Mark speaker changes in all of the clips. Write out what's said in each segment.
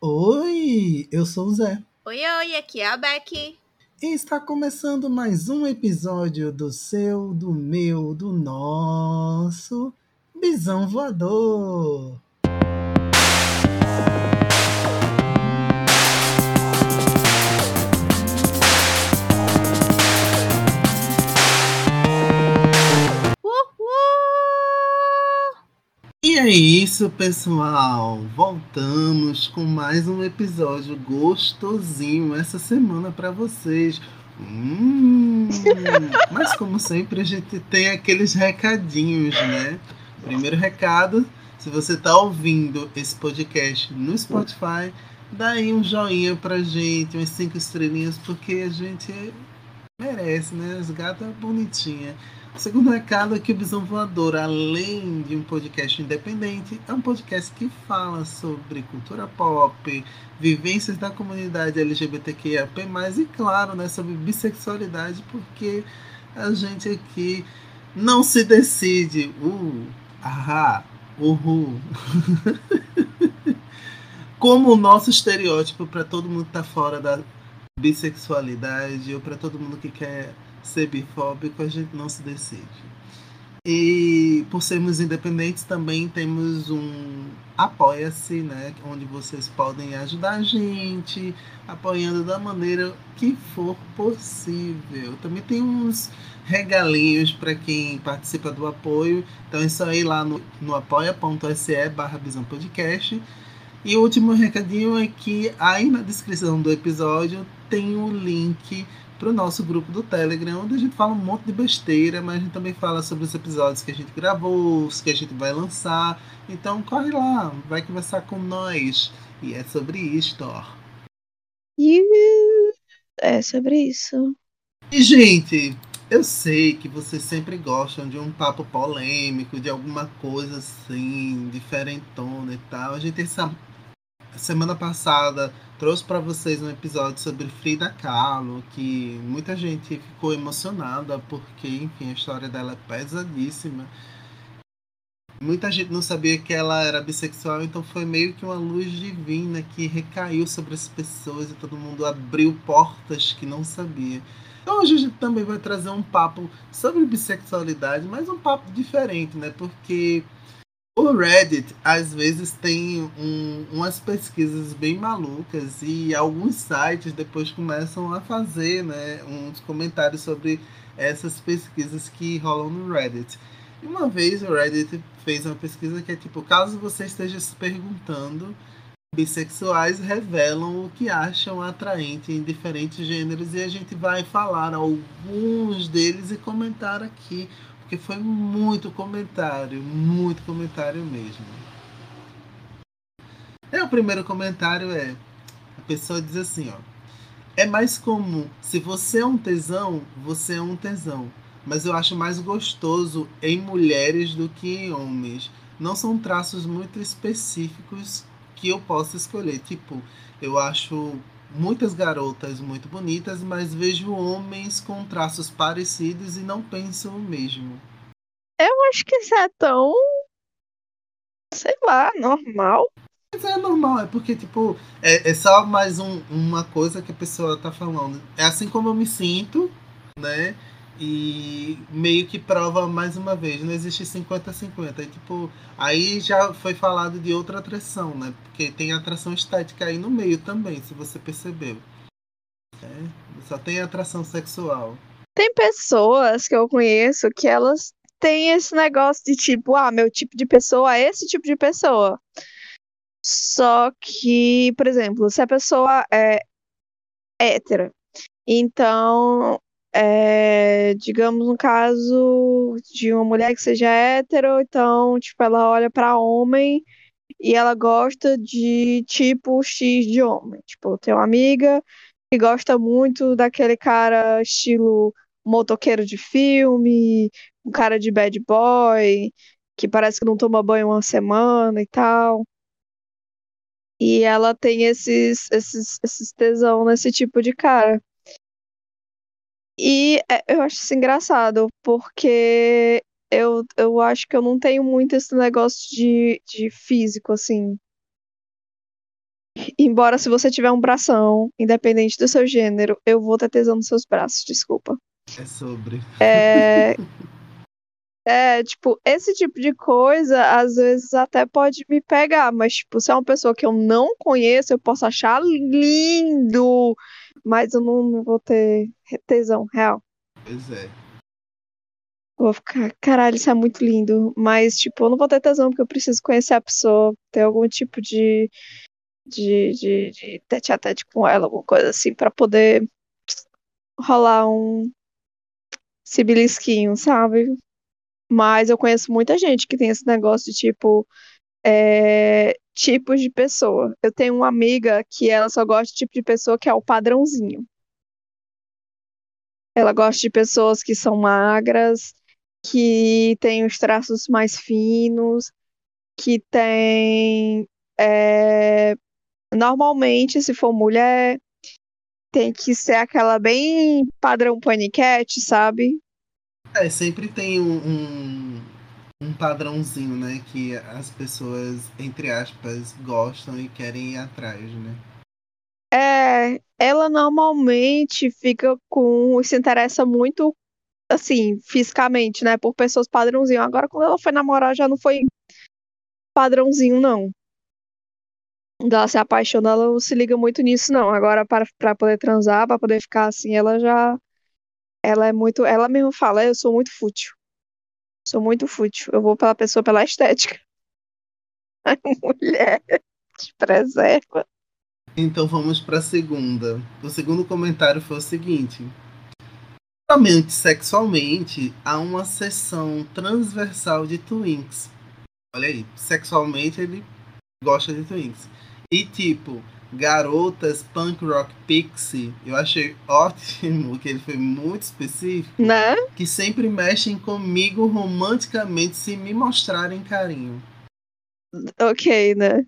Speaker 1: Oi, eu sou o Zé.
Speaker 2: Oi, oi, aqui é a Becky.
Speaker 1: E está começando mais um episódio do seu, do meu, do nosso Bisão Voador. E é isso, pessoal. Voltamos com mais um episódio gostosinho essa semana para vocês. Hum, mas como sempre a gente tem aqueles recadinhos, né? Primeiro recado, se você está ouvindo esse podcast no Spotify, dá aí um joinha pra gente, umas cinco estrelinhas, porque a gente merece, né? As gatas bonitinhas. Segundo recado é que o Visão Voador, além de um podcast independente, é um podcast que fala sobre cultura pop, vivências da comunidade LGBTQIAP+, e claro, né, sobre bissexualidade, porque a gente aqui não se decide. Uh, ahá, uhul. Como o nosso estereótipo para todo mundo que tá fora da bissexualidade ou para todo mundo que quer ser bifóbico, a gente não se decide. E por sermos independentes, também temos um Apoia-se, né? Onde vocês podem ajudar a gente, apoiando da maneira que for possível. Também tem uns regalinhos para quem participa do apoio. Então é só ir lá no, no apoia.se barra Podcast. E o último recadinho é que aí na descrição do episódio tem o um link para o nosso grupo do Telegram, onde a gente fala um monte de besteira, mas a gente também fala sobre os episódios que a gente gravou, os que a gente vai lançar. Então corre lá, vai conversar com nós. E é sobre isto, ó.
Speaker 3: É sobre isso.
Speaker 1: E, gente, eu sei que vocês sempre gostam de um papo polêmico, de alguma coisa assim, diferentona e tal. A gente essa semana passada trouxe para vocês um episódio sobre Frida Kahlo, que muita gente ficou emocionada porque, enfim, a história dela é pesadíssima. Muita gente não sabia que ela era bissexual, então foi meio que uma luz divina que recaiu sobre as pessoas e todo mundo abriu portas que não sabia. Então hoje a gente também vai trazer um papo sobre bissexualidade, mas um papo diferente, né? Porque o Reddit às vezes tem um, umas pesquisas bem malucas e alguns sites depois começam a fazer né, uns comentários sobre essas pesquisas que rolam no Reddit. E uma vez o Reddit fez uma pesquisa que é tipo, caso você esteja se perguntando, bissexuais revelam o que acham atraente em diferentes gêneros e a gente vai falar alguns deles e comentar aqui porque foi muito comentário, muito comentário mesmo. É, o primeiro comentário é: a pessoa diz assim, ó. É mais comum, se você é um tesão, você é um tesão. Mas eu acho mais gostoso em mulheres do que em homens. Não são traços muito específicos que eu possa escolher. Tipo, eu acho muitas garotas muito bonitas, mas vejo homens com traços parecidos e não penso o mesmo.
Speaker 3: Eu acho que isso é tão. sei lá, normal.
Speaker 1: Mas é normal, é porque, tipo, é, é só mais um, uma coisa que a pessoa tá falando. É assim como eu me sinto, né? E meio que prova mais uma vez, não existe 50-50. Tipo, aí já foi falado de outra atração, né? Porque tem atração estética aí no meio também, se você percebeu. É, só tem atração sexual.
Speaker 3: Tem pessoas que eu conheço que elas têm esse negócio de tipo, ah, meu tipo de pessoa é esse tipo de pessoa. Só que, por exemplo, se a pessoa é hétera, então é, digamos no caso de uma mulher que seja hétero, então, tipo, ela olha para homem e ela gosta de tipo X de homem. Tipo, eu tenho uma amiga que gosta muito daquele cara estilo motoqueiro de filme, um cara de bad boy, que parece que não toma banho uma semana e tal. E ela tem esses, esses, esses tesão nesse tipo de cara. E é, eu acho isso engraçado, porque eu, eu acho que eu não tenho muito esse negócio de, de físico, assim. Embora se você tiver um bração, independente do seu gênero, eu vou ter tesão nos seus braços, desculpa.
Speaker 1: É sobre.
Speaker 3: É, é, tipo, esse tipo de coisa às vezes até pode me pegar, mas, tipo, se é uma pessoa que eu não conheço, eu posso achar lindo, mas eu não, não vou ter tesão real.
Speaker 1: Pois é.
Speaker 3: Vou ficar, caralho, isso é muito lindo. Mas, tipo, eu não vou ter tesão porque eu preciso conhecer a pessoa, ter algum tipo de, de, de, de tete a tete com ela, alguma coisa assim, pra poder rolar um cibilisquinho, sabe? Mas eu conheço muita gente que tem esse negócio de tipo. É, tipos de pessoa. Eu tenho uma amiga que ela só gosta de tipo de pessoa que é o padrãozinho. Ela gosta de pessoas que são magras, que têm os traços mais finos, que tem. É, normalmente, se for mulher, tem que ser aquela bem padrão paniquete, sabe?
Speaker 1: É, sempre tem um, um, um, padrãozinho, né? Que as pessoas, entre aspas, gostam e querem ir atrás, né?
Speaker 3: É, ela normalmente fica com. se interessa muito, assim, fisicamente, né? Por pessoas padrãozinho. Agora, quando ela foi namorar, já não foi padrãozinho, não. Ela se apaixona, ela não se liga muito nisso, não. Agora, para, para poder transar, para poder ficar assim, ela já ela é muito. Ela mesma fala, eu sou muito fútil. Sou muito fútil. Eu vou pela pessoa pela estética. A mulher te preserva.
Speaker 1: Então vamos para a segunda. O segundo comentário foi o seguinte: Somente sexualmente há uma seção transversal de twinks. Olha aí, sexualmente ele gosta de twinks. E tipo, Garotas Punk Rock Pixie, eu achei ótimo que ele foi muito específico.
Speaker 3: Né?
Speaker 1: Que sempre mexem comigo romanticamente se me mostrarem carinho.
Speaker 3: Ok, né?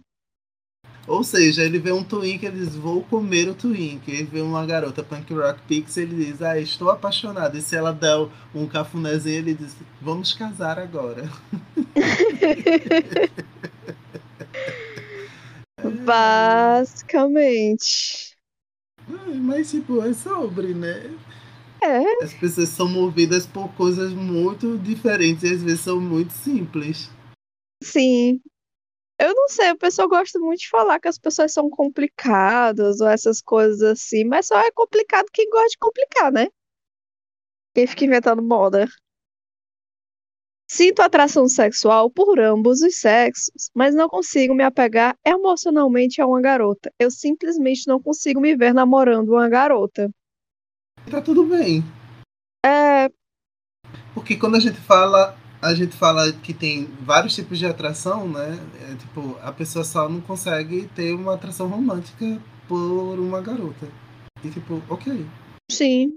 Speaker 1: Ou seja, ele vê um twink, ele diz, vou comer o twink. Ele vê uma garota punk rock pixie, ele diz, ah, estou apaixonado. E se ela der um cafunézinho, ele diz, vamos casar agora.
Speaker 3: Basicamente.
Speaker 1: Mas, tipo, é sobre, né?
Speaker 3: É.
Speaker 1: As pessoas são movidas por coisas muito diferentes e às vezes são muito simples.
Speaker 3: Sim. Eu não sei, o pessoal gosta muito de falar que as pessoas são complicadas ou essas coisas assim, mas só é complicado quem gosta de complicar, né? Quem fica inventando moda. Sinto atração sexual por ambos os sexos, mas não consigo me apegar emocionalmente a uma garota. Eu simplesmente não consigo me ver namorando uma garota.
Speaker 1: Tá tudo bem.
Speaker 3: É.
Speaker 1: Porque quando a gente fala, a gente fala que tem vários tipos de atração, né? É, tipo, a pessoa só não consegue ter uma atração romântica por uma garota. E tipo, ok.
Speaker 3: Sim.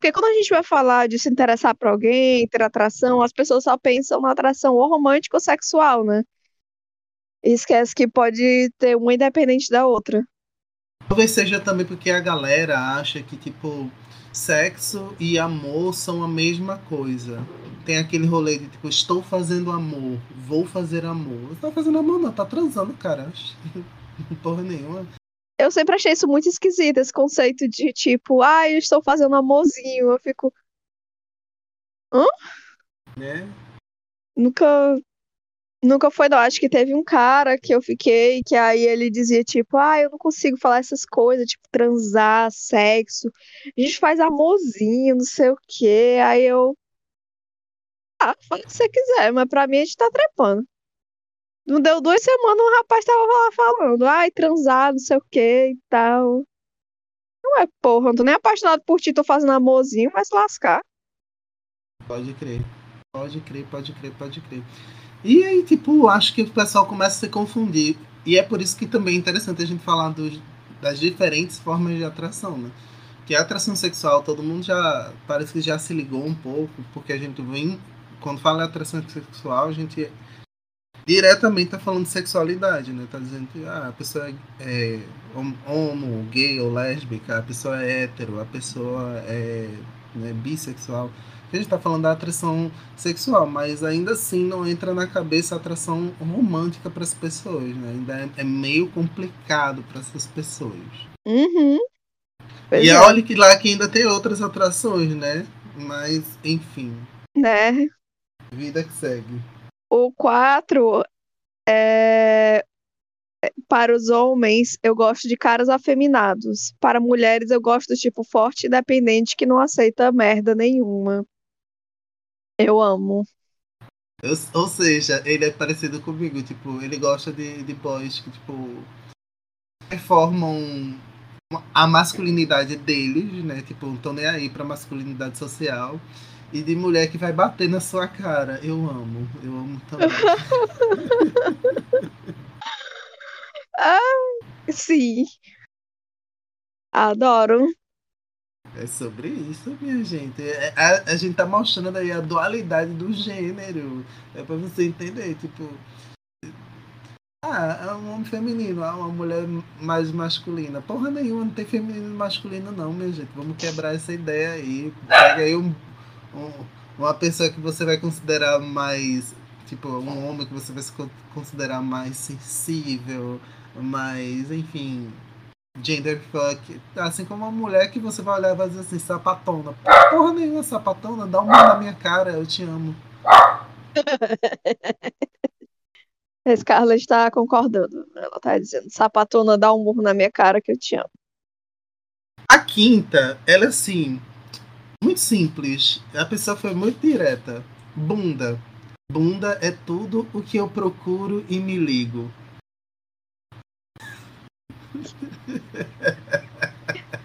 Speaker 3: Porque quando a gente vai falar de se interessar por alguém, ter atração, as pessoas só pensam na atração ou romântica ou sexual, né? E esquece que pode ter uma independente da outra.
Speaker 1: Talvez seja também porque a galera acha que, tipo, sexo e amor são a mesma coisa. Tem aquele rolê de, tipo, estou fazendo amor, vou fazer amor. Não tá fazendo amor, não, tá transando, cara. Porra nenhuma
Speaker 3: eu sempre achei isso muito esquisito, esse conceito de tipo, ah, eu estou fazendo amorzinho. Eu fico. Hã?
Speaker 1: Né?
Speaker 3: Nunca. Nunca foi, não. Acho que teve um cara que eu fiquei, que aí ele dizia, tipo, ah, eu não consigo falar essas coisas, tipo, transar, sexo. A gente faz amorzinho, não sei o quê. Aí eu. Ah, fala o que você quiser, mas pra mim a gente tá trepando. Não deu duas semanas, o rapaz tava lá falando, ai, transar, não sei o que e tal. Não é, porra, não tô nem apaixonado por ti, tô fazendo amorzinho, mas lascar.
Speaker 1: Pode crer. Pode crer, pode crer, pode crer. E aí, tipo, acho que o pessoal começa a se confundir. E é por isso que também é interessante a gente falar dos, das diferentes formas de atração, né? Que a atração sexual, todo mundo já parece que já se ligou um pouco, porque a gente vem, quando fala atração sexual, a gente diretamente tá falando de sexualidade, né? Tá dizendo que ah, a pessoa é, é homo, gay ou lésbica, a pessoa é hétero, a pessoa é né, bissexual. A gente tá falando da atração sexual, mas ainda assim não entra na cabeça a atração romântica para as pessoas, né? Ainda é, é meio complicado para essas pessoas.
Speaker 3: Uhum. Pois
Speaker 1: e
Speaker 3: é,
Speaker 1: olha que lá que ainda tem outras atrações, né? Mas, enfim,
Speaker 3: né?
Speaker 1: vida que segue.
Speaker 3: O 4 é. Para os homens, eu gosto de caras afeminados. Para mulheres, eu gosto do tipo forte e independente que não aceita merda nenhuma. Eu amo.
Speaker 1: Eu- ou seja, ele é parecido comigo, tipo, ele gosta de, de boys que, tipo, performam a masculinidade deles, né? Tipo, não estão nem aí pra masculinidade social. E de mulher que vai bater na sua cara. Eu amo, eu amo também.
Speaker 3: Sim. Adoro.
Speaker 1: É sobre isso, minha gente. É- A, a gente tá mostrando aí a dualidade do gênero. É pra você entender, tipo. Ah, é um homem feminino, ah, uma mulher mais masculina. Porra nenhuma, não tem feminino e masculino, não, minha gente. Vamos quebrar essa ideia aí. Pega aí um- uma pessoa que você vai considerar mais. Tipo, um homem que você vai se con- considerar mais sensível, mais, enfim, gender fuck. Assim como uma mulher que você vai olhar e vai dizer assim, sapatona. Porra nenhuma, sapatona, dá um murro na minha cara, eu te amo.
Speaker 3: A Scarlett está concordando. Ela tá dizendo: sapatona, dá um murro na minha cara que eu te amo.
Speaker 1: A quinta, ela assim, muito simples. A pessoa foi muito direta. Bunda. Bunda é tudo o que eu procuro e me ligo.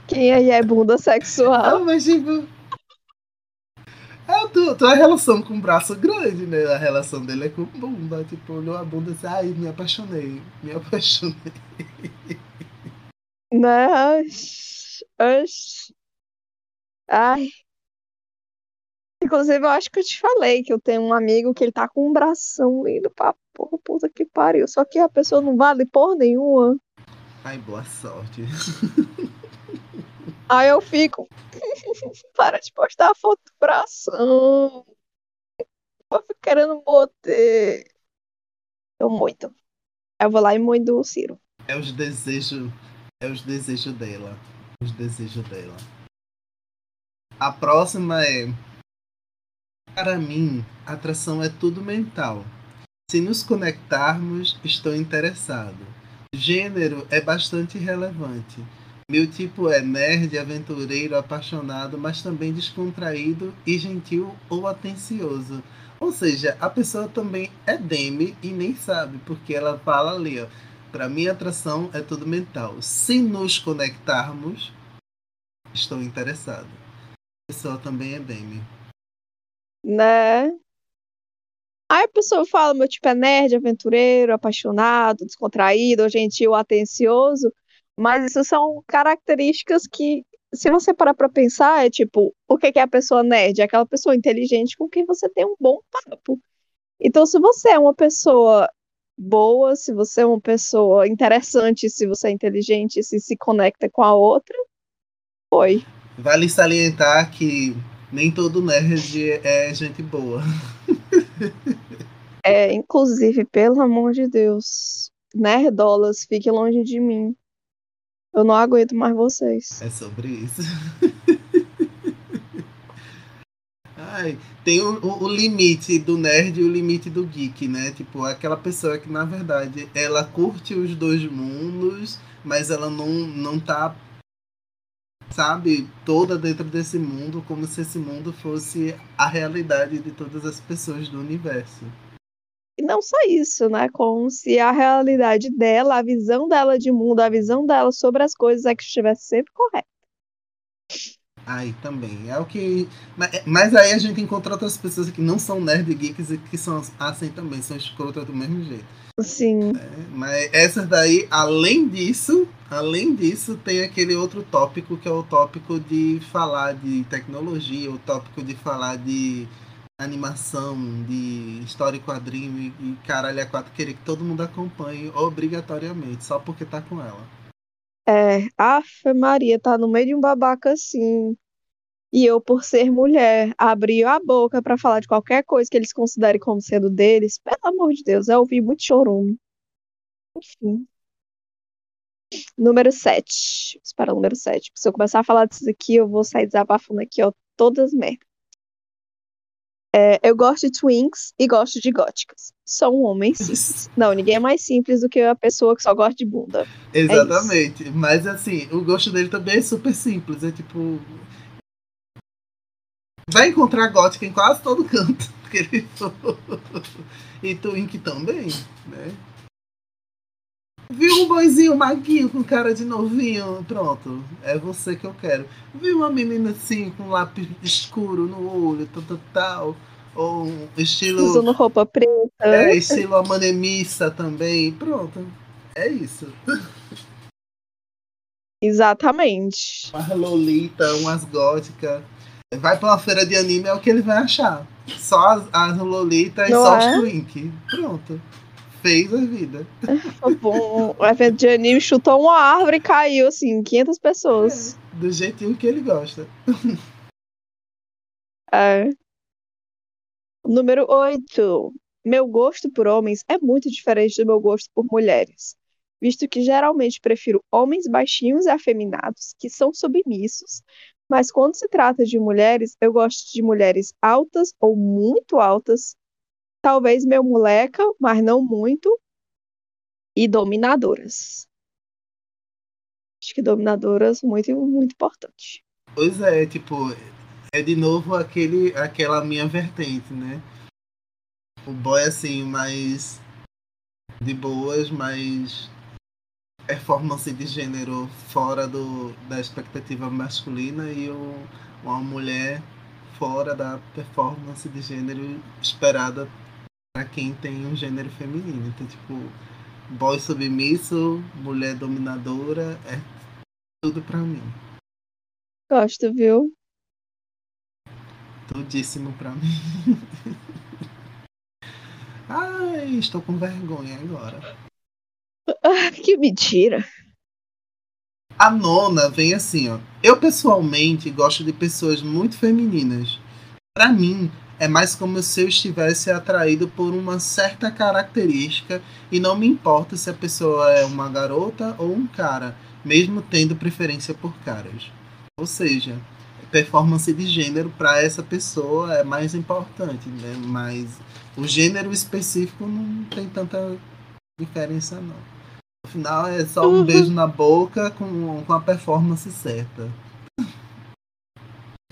Speaker 3: Quem aí é bunda
Speaker 1: Ah,
Speaker 3: sexual?
Speaker 1: mas tipo. É tu, tua relação com o braço grande, né? A relação dele é com bunda. Tipo, olhou a bunda e disse, ai, me apaixonei. Me apaixonei.
Speaker 3: Oxi. Ai. Inclusive, eu acho que eu te falei que eu tenho um amigo que ele tá com um bração lindo pra porra, puta que pariu. Só que a pessoa não vale porra nenhuma.
Speaker 1: Ai, boa sorte.
Speaker 3: Aí eu fico. Para de postar a foto do bração. Eu fico querendo boter. Eu muito. Eu vou lá e muito do Ciro.
Speaker 1: É os desejos. É os desejos dela. Os desejos dela. A próxima é. Para mim, atração é tudo mental. Se nos conectarmos, estou interessado. Gênero é bastante relevante. Meu tipo é nerd, aventureiro, apaixonado, mas também descontraído e gentil ou atencioso. Ou seja, a pessoa também é demi e nem sabe, porque ela fala ali, ó. Para mim, atração é tudo mental. Se nos conectarmos, estou interessado. A pessoa também é demi.
Speaker 3: Né? Aí a pessoa fala, meu tipo é nerd, aventureiro, apaixonado, descontraído, gentil, atencioso. Mas isso são características que, se você parar pra pensar, é tipo, o que é a pessoa nerd? É aquela pessoa inteligente com quem você tem um bom papo. Então, se você é uma pessoa boa, se você é uma pessoa interessante, se você é inteligente, se se conecta com a outra, foi.
Speaker 1: Vale salientar que nem todo nerd é gente boa.
Speaker 3: É, inclusive, pelo amor de Deus, nerdolas, fique longe de mim. Eu não aguento mais vocês.
Speaker 1: É sobre isso. Ai, tem o, o- limite do nerd e o limite do geek, né? Tipo, aquela pessoa que, na verdade, ela curte os dois mundos, mas ela não, não tá, sabe, toda dentro desse mundo, como se esse mundo fosse a realidade de todas as pessoas do universo.
Speaker 3: E não só isso, né? Como se a realidade dela, a visão dela de mundo, a visão dela sobre as coisas é que estivesse sempre correta.
Speaker 1: Aí também. É o que. Mas, mas aí a gente encontra outras pessoas que não são nerd geeks e que são assim também, são escrotas do mesmo jeito.
Speaker 3: Sim,
Speaker 1: Mas essas daí, além disso, além disso, tem aquele outro tópico que é o tópico de falar de tecnologia, o tópico de falar de animação, de história e quadrinho e, e caralho a quatro, querer que todo mundo acompanhe obrigatoriamente, só porque tá com ela.
Speaker 3: é. Afe Maria tá no meio de um babaca assim. E eu, por ser mulher, abri a boca pra falar de qualquer coisa que eles considerem como sendo deles. Pelo amor de Deus, eu ouvi muito chorume. Enfim. Número 7. Para o número 7. Se eu começar a falar disso aqui, eu vou sair desabafando aqui, ó, todas merda. É, eu gosto de twinks e gosto de góticas. Sou um homem simples. Não, ninguém é mais simples do que a pessoa que só gosta de bunda.
Speaker 1: Exatamente. Mas assim, o gosto dele também é super simples. É tipo. Vai encontrar gótica em quase todo canto. que ele for. E twink também, né? Viu um boizinho maguinho com cara de novinho? Pronto, é você que eu quero. Viu uma menina assim com lápis escuro no olho, tal, tal, tal. Ou um estilo.
Speaker 3: Usando roupa preta.
Speaker 1: É, estilo amanemissa também. Pronto, é isso.
Speaker 3: Exatamente.
Speaker 1: Umas lolita, umas góticas. Vai pra uma feira de anime, é o que ele vai achar. Só as, as lolita e só
Speaker 3: é?
Speaker 1: os twink. Pronto. Fez a vida.
Speaker 3: Bom, o evento de anime chutou uma árvore e caiu, assim, 500 pessoas.
Speaker 1: Do jeitinho que ele gosta.
Speaker 3: É. Número 8. Meu gosto por homens é muito diferente do meu gosto por mulheres, visto que geralmente prefiro homens baixinhos e afeminados, que são submissos, mas quando se trata de mulheres, eu gosto de mulheres altas ou muito altas, talvez meu moleca, mas não muito, e dominadoras. Acho que dominadoras muito, muito importante.
Speaker 1: Pois é, tipo, é de novo aquele, aquela minha vertente, né? O boy assim, mais de boas, mais performance de gênero fora do, da expectativa masculina e uma mulher fora da performance de gênero esperada para quem tem um gênero feminino. Então, tipo, boy submisso, mulher dominadora, é tudo pra mim.
Speaker 3: Gosto, viu?
Speaker 1: Tudíssimo pra mim. Ai, estou com vergonha agora.
Speaker 3: Ah, que mentira.
Speaker 1: A nona vem assim, ó. Eu pessoalmente gosto de pessoas muito femininas. Pra mim, é mais como se eu estivesse atraído por uma certa característica e não me importa se a pessoa é uma garota ou um cara, mesmo tendo preferência por caras. Ou seja, performance de gênero para essa pessoa é mais importante, né? Mas o gênero específico não tem tanta diferença não. Final é só um
Speaker 3: Uhum.
Speaker 1: beijo na boca com, com a performance certa.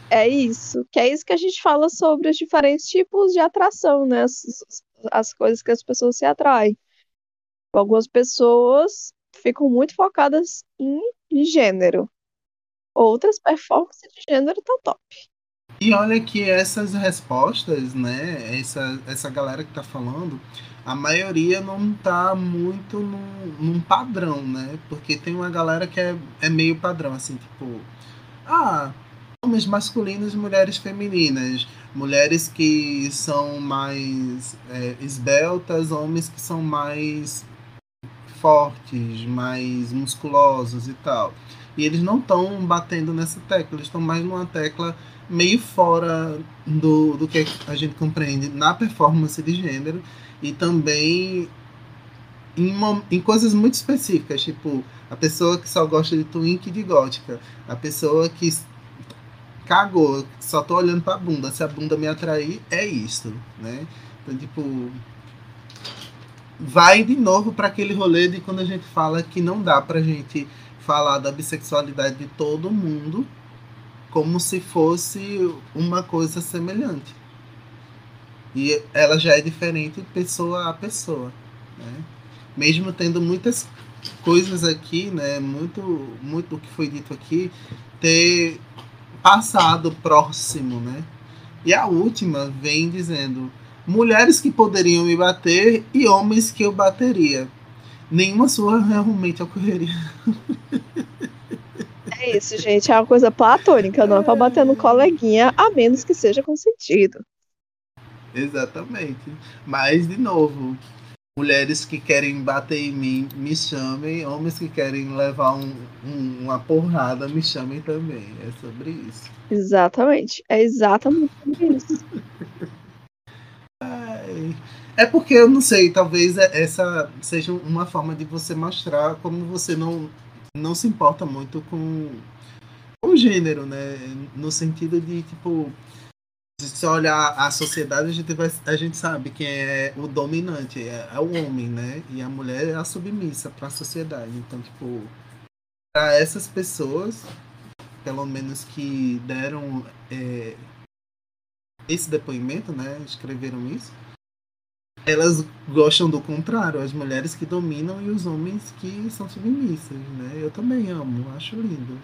Speaker 3: É isso. Que é isso que a gente fala sobre os diferentes tipos de atração, né? As, as coisas que as pessoas se atraem. Algumas pessoas ficam muito focadas em gênero. Outras performances de gênero estão top.
Speaker 1: E olha que essas respostas, né? Essa, essa galera que tá falando, a maioria não tá muito num, num padrão, né? Porque tem uma galera que é, é meio padrão, assim, tipo, ah, homens masculinos e mulheres femininas, mulheres que são mais é, esbeltas, homens que são mais fortes, mais musculosos e tal. E eles não estão batendo nessa tecla, eles estão mais numa tecla meio fora do, do que a gente compreende na performance de gênero e também em, mom- em coisas muito específicas, tipo a pessoa que só gosta de twink e de gótica, a pessoa que cagou, só tô olhando pra bunda, se a bunda me atrair, é isso, né? Então, tipo, vai de novo para aquele rolê de quando a gente fala que não dá pra gente falar da bissexualidade de todo mundo como se fosse uma coisa semelhante. E ela já é diferente pessoa a pessoa, né? Mesmo tendo muitas coisas aqui, né, muito muito do que foi dito aqui ter passado próximo, né? E a última vem dizendo: mulheres que poderiam me bater e homens que eu bateria. Nenhuma sua realmente ocorreria.
Speaker 3: É isso, gente. É uma coisa platônica, não é pra bater no coleguinha, a menos que seja consentido.
Speaker 1: Exatamente. Mas, de novo, mulheres que querem bater em mim me chamem, homens que querem levar um, um, uma porrada me chamem também. É sobre isso.
Speaker 3: Exatamente. É exatamente sobre isso.
Speaker 1: Ai. É porque eu não sei, talvez essa seja uma forma de você mostrar como você não, não se importa muito com o gênero, né? No sentido de, tipo, se olhar a sociedade, a gente, vai, a gente sabe quem é o dominante, é, é o homem, né? E a mulher é a submissa para a sociedade. Então, tipo, para essas pessoas, pelo menos que deram é, esse depoimento, né? Escreveram isso. Elas gostam do contrário, as mulheres que dominam e os homens que são submissas, né? Eu também amo, acho lindo.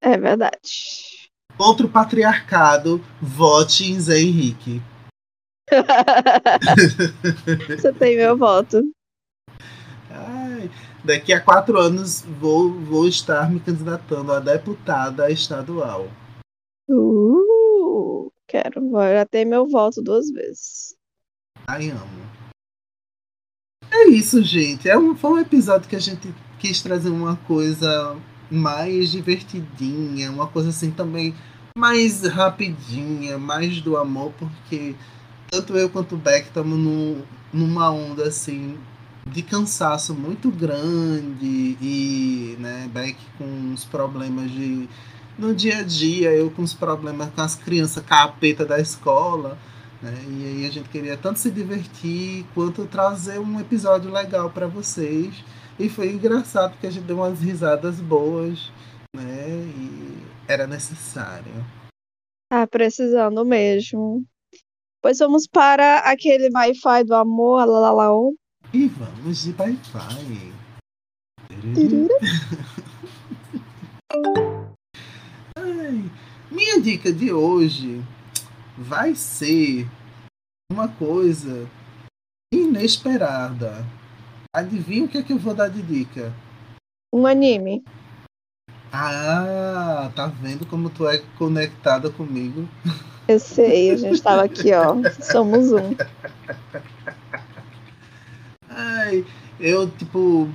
Speaker 3: É verdade.
Speaker 1: Outro patriarcado, vote em Zé Henrique.
Speaker 3: Você tem meu voto.
Speaker 1: Ai, daqui a quatro anos vou, vou estar me candidatando a deputada estadual.
Speaker 3: Uh, quero, já ter meu voto duas vezes.
Speaker 1: Ai, amo. É isso, gente. É um, foi um episódio que a gente quis trazer uma coisa mais divertidinha, uma coisa assim também mais rapidinha, mais do amor, porque tanto eu quanto o Beck estamos numa onda assim de cansaço muito grande e né, Beck com os problemas de no dia a dia, eu com os problemas com as crianças capeta da escola. Né, e aí a gente queria tanto se divertir quanto trazer um episódio legal para vocês. E foi engraçado porque a gente deu umas risadas boas, né? E era necessário.
Speaker 3: Tá precisando mesmo. Pois vamos para aquele Wi-Fi do amor, lalalaô.
Speaker 1: E vamos de Wi-Fi. minha dica de hoje vai ser uma coisa inesperada. Adivinha o que é que eu vou dar de dica?
Speaker 3: Um anime.
Speaker 1: Ah, tá vendo como tu é conectada comigo?
Speaker 3: Eu sei, a gente tava aqui, ó. Somos um.
Speaker 1: Ai, eu, tipo.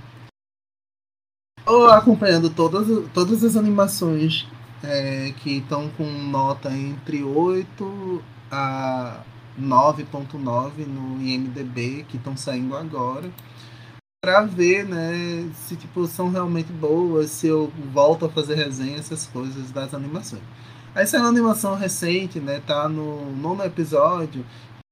Speaker 1: Tô acompanhando todas, todas as animações é, que estão com nota entre 8 a 9.9 no IMDB, que estão saindo agora para ver, né, se tipo são realmente boas, se eu volto a fazer resenha essas coisas das animações. Essa é uma animação recente, né, tá no nono episódio,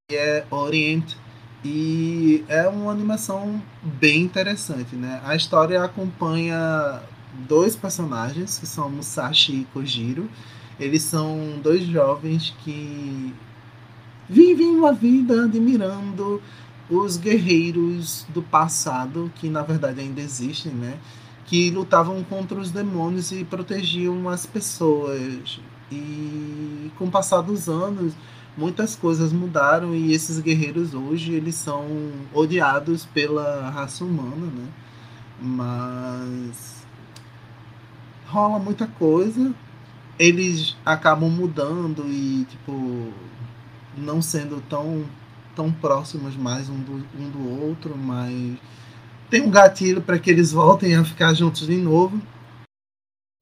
Speaker 1: que é Orient e é uma animação bem interessante, né? A história acompanha dois personagens que são Musashi e Kojiro. Eles são dois jovens que vivem uma vida admirando os guerreiros do passado, que na verdade ainda existem, né? Que lutavam contra os demônios e protegiam as pessoas. E com o passar dos anos, muitas coisas mudaram e esses guerreiros hoje eles são odiados pela raça humana, né? Mas rola muita coisa. Eles acabam mudando e tipo não sendo tão tão próximos mais um do, um do outro, mas tem um gatilho para que eles voltem a ficar juntos de novo.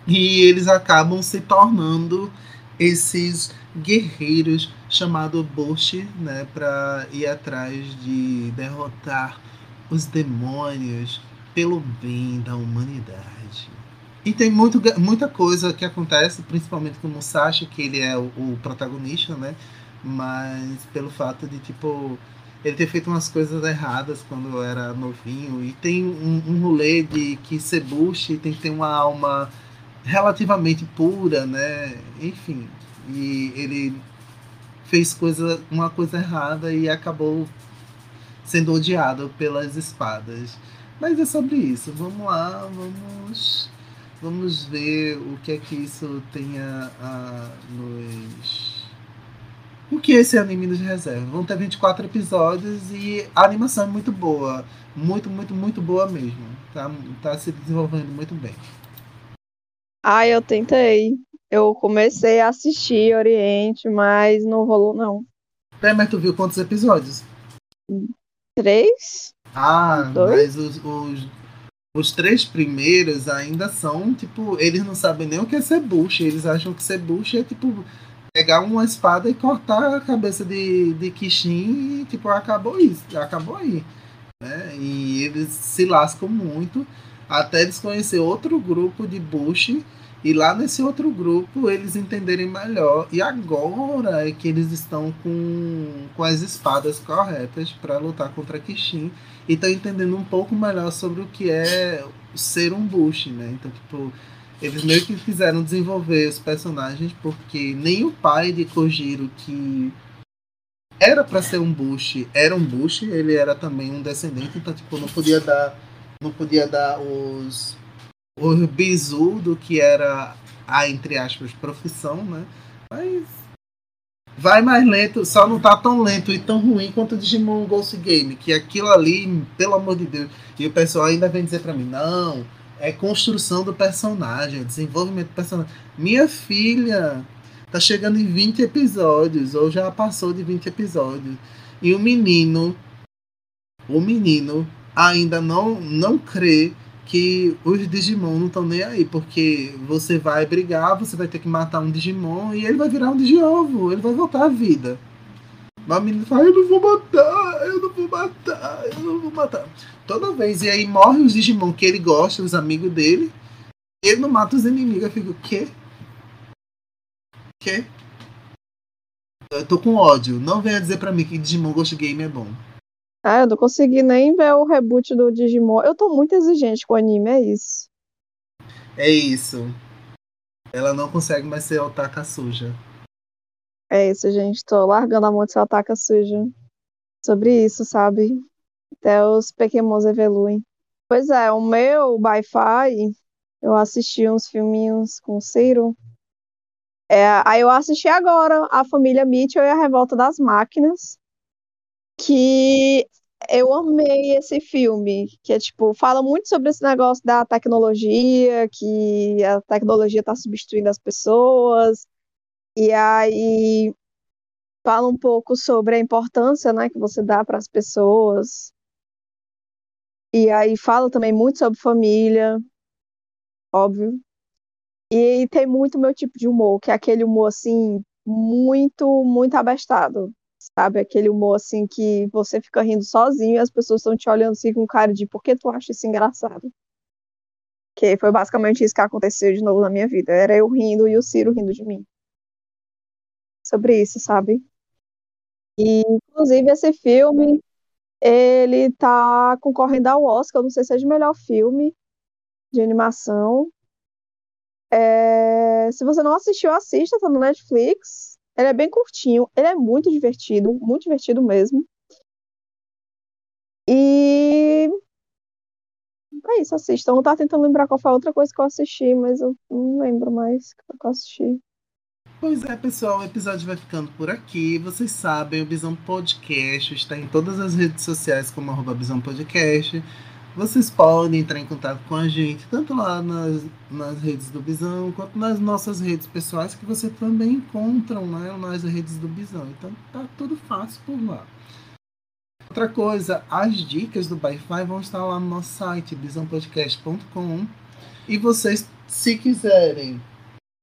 Speaker 1: E eles acabam se tornando esses guerreiros chamado Bush, né, para ir atrás de derrotar os demônios pelo bem da humanidade. E tem muito, muita coisa que acontece, principalmente com o Musashi, que ele é o, o protagonista, né? Mas pelo fato de, tipo, ele ter feito umas coisas erradas quando era novinho. E tem um, um rolê de que Sebushi tem que ter uma alma relativamente pura, né? Enfim. E ele fez coisa, uma coisa errada e acabou sendo odiado pelas espadas. Mas é sobre isso. Vamos lá, vamos, vamos ver o que é que isso tenha a nos o que é esse anime nos reserva? Vão ter 24 episódios e a animação é muito boa. Muito, muito, muito boa mesmo. Tá, tá se desenvolvendo muito bem.
Speaker 3: Ah, eu tentei. Eu comecei a assistir Oriente, mas não rolou, não.
Speaker 1: É, mas tu viu quantos episódios?
Speaker 3: Três?
Speaker 1: Ah,
Speaker 3: Dois?
Speaker 1: mas os, os, os três primeiros ainda são, tipo, eles não sabem nem o que é ser bush. Eles acham que ser bush é, tipo, pegar uma espada e cortar a cabeça de, de Kishin e, tipo, acabou isso, acabou aí. Né? E eles se lascam muito até eles conhecer outro grupo de bush e lá nesse outro grupo eles entenderem melhor. E agora é que eles estão com, com as espadas corretas para lutar contra Kishin e estão entendendo um pouco melhor sobre o que é ser um Bush, né? Então, tipo, eles meio que quiseram desenvolver os personagens porque nem o pai de Kojiro, que era para ser um Bush, era um Bush, ele era também um descendente, então, tipo, não podia dar não podia dar os o bizu do que era a, entre aspas, profissão, né? Mas vai mais lento, só não tá tão lento e tão ruim quanto o Digimon Ghost Game, que aquilo ali, pelo amor de Deus, e o pessoal ainda vem dizer para mim, não, é construção do personagem, desenvolvimento do personagem. Minha filha tá chegando em 20 episódios, ou já passou de 20 episódios, e o menino, o menino ainda não, não crê que os Digimon não estão nem aí, porque você vai brigar, você vai ter que matar um Digimon e ele vai virar um Digiovo, ele vai voltar à vida. Mas o menino fala, eu não vou matar, eu não vou matar, eu não vou matar. Toda vez, e aí morre os Digimon que ele gosta, os amigos dele, ele não mata os inimigos, eu fico, o quê? Quê? Eu tô com ódio, não venha dizer pra mim que Digimon Ghost Game é bom.
Speaker 3: Ah, eu não consegui nem ver o reboot do Digimon. Eu tô muito exigente com o anime, é isso.
Speaker 1: É isso. Ela não consegue mais ser otaka suja.
Speaker 3: É isso, gente. Tô largando a mão de ser ataca suja. Sobre isso, sabe? Até os Pokémons evoluem. Pois é, o meu Wi-Fi, eu assisti uns filminhos com o Ciro. É, aí eu assisti agora a Família Mitchell e a Revolta das Máquinas. Que eu amei esse filme, que é tipo, fala muito sobre esse negócio da tecnologia, que a tecnologia está substituindo as pessoas, e aí fala um pouco sobre a importância, né, que você dá para as pessoas. E aí fala também muito sobre família, óbvio. E tem muito meu tipo de humor, que é aquele humor assim, muito, muito abestado sabe? Aquele humor assim que você fica rindo sozinho e as pessoas estão te olhando assim com cara de por que tu acha isso engraçado? Que foi basicamente isso que aconteceu de novo na minha vida. Era eu rindo e o Ciro rindo de mim. Sobre isso, sabe? E, inclusive, esse filme, ele tá concorrendo ao Oscar, não sei se é de melhor filme de animação. É... Se você não assistiu, assista, tá no Netflix. Ele é bem curtinho, ele é muito divertido, muito divertido mesmo. E é isso, assistam. Eu tava tentando lembrar qual foi a outra coisa que eu assisti, mas eu não lembro mais o que eu assisti.
Speaker 1: Pois é, pessoal, o episódio vai ficando por aqui. Vocês sabem, o Bisão Podcast está em todas as redes sociais como arroba Bisão Podcast. Vocês podem entrar em contato com a gente, tanto lá nas, nas redes do Bisão, quanto nas nossas redes pessoais, que você também encontram né, nas redes do Bisão. Então tá tudo fácil por lá. Outra coisa, as dicas do Wi-Fi vão estar lá no nosso site, bisãopodcast.com. E vocês, se quiserem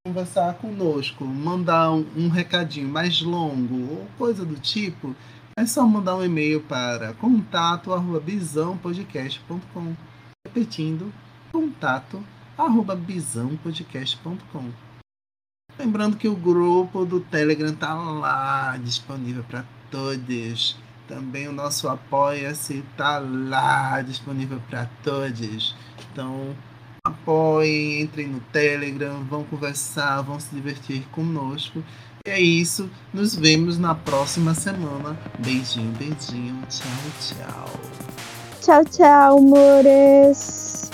Speaker 1: conversar conosco, mandar um, um recadinho mais longo ou coisa do tipo, é só mandar um e-mail para contato@bisãopodcast.com. Repetindo, contato@bisãopodcast.com. Lembrando que o grupo do Telegram tá lá disponível para todos. Também o nosso apoia-se tá lá disponível para todos. Então, apoiem, entrem no Telegram, vão conversar, vão se divertir conosco. E é isso. Nos vemos na próxima semana. Beijinho, beijinho. Tchau, tchau.
Speaker 3: Tchau, tchau, amores.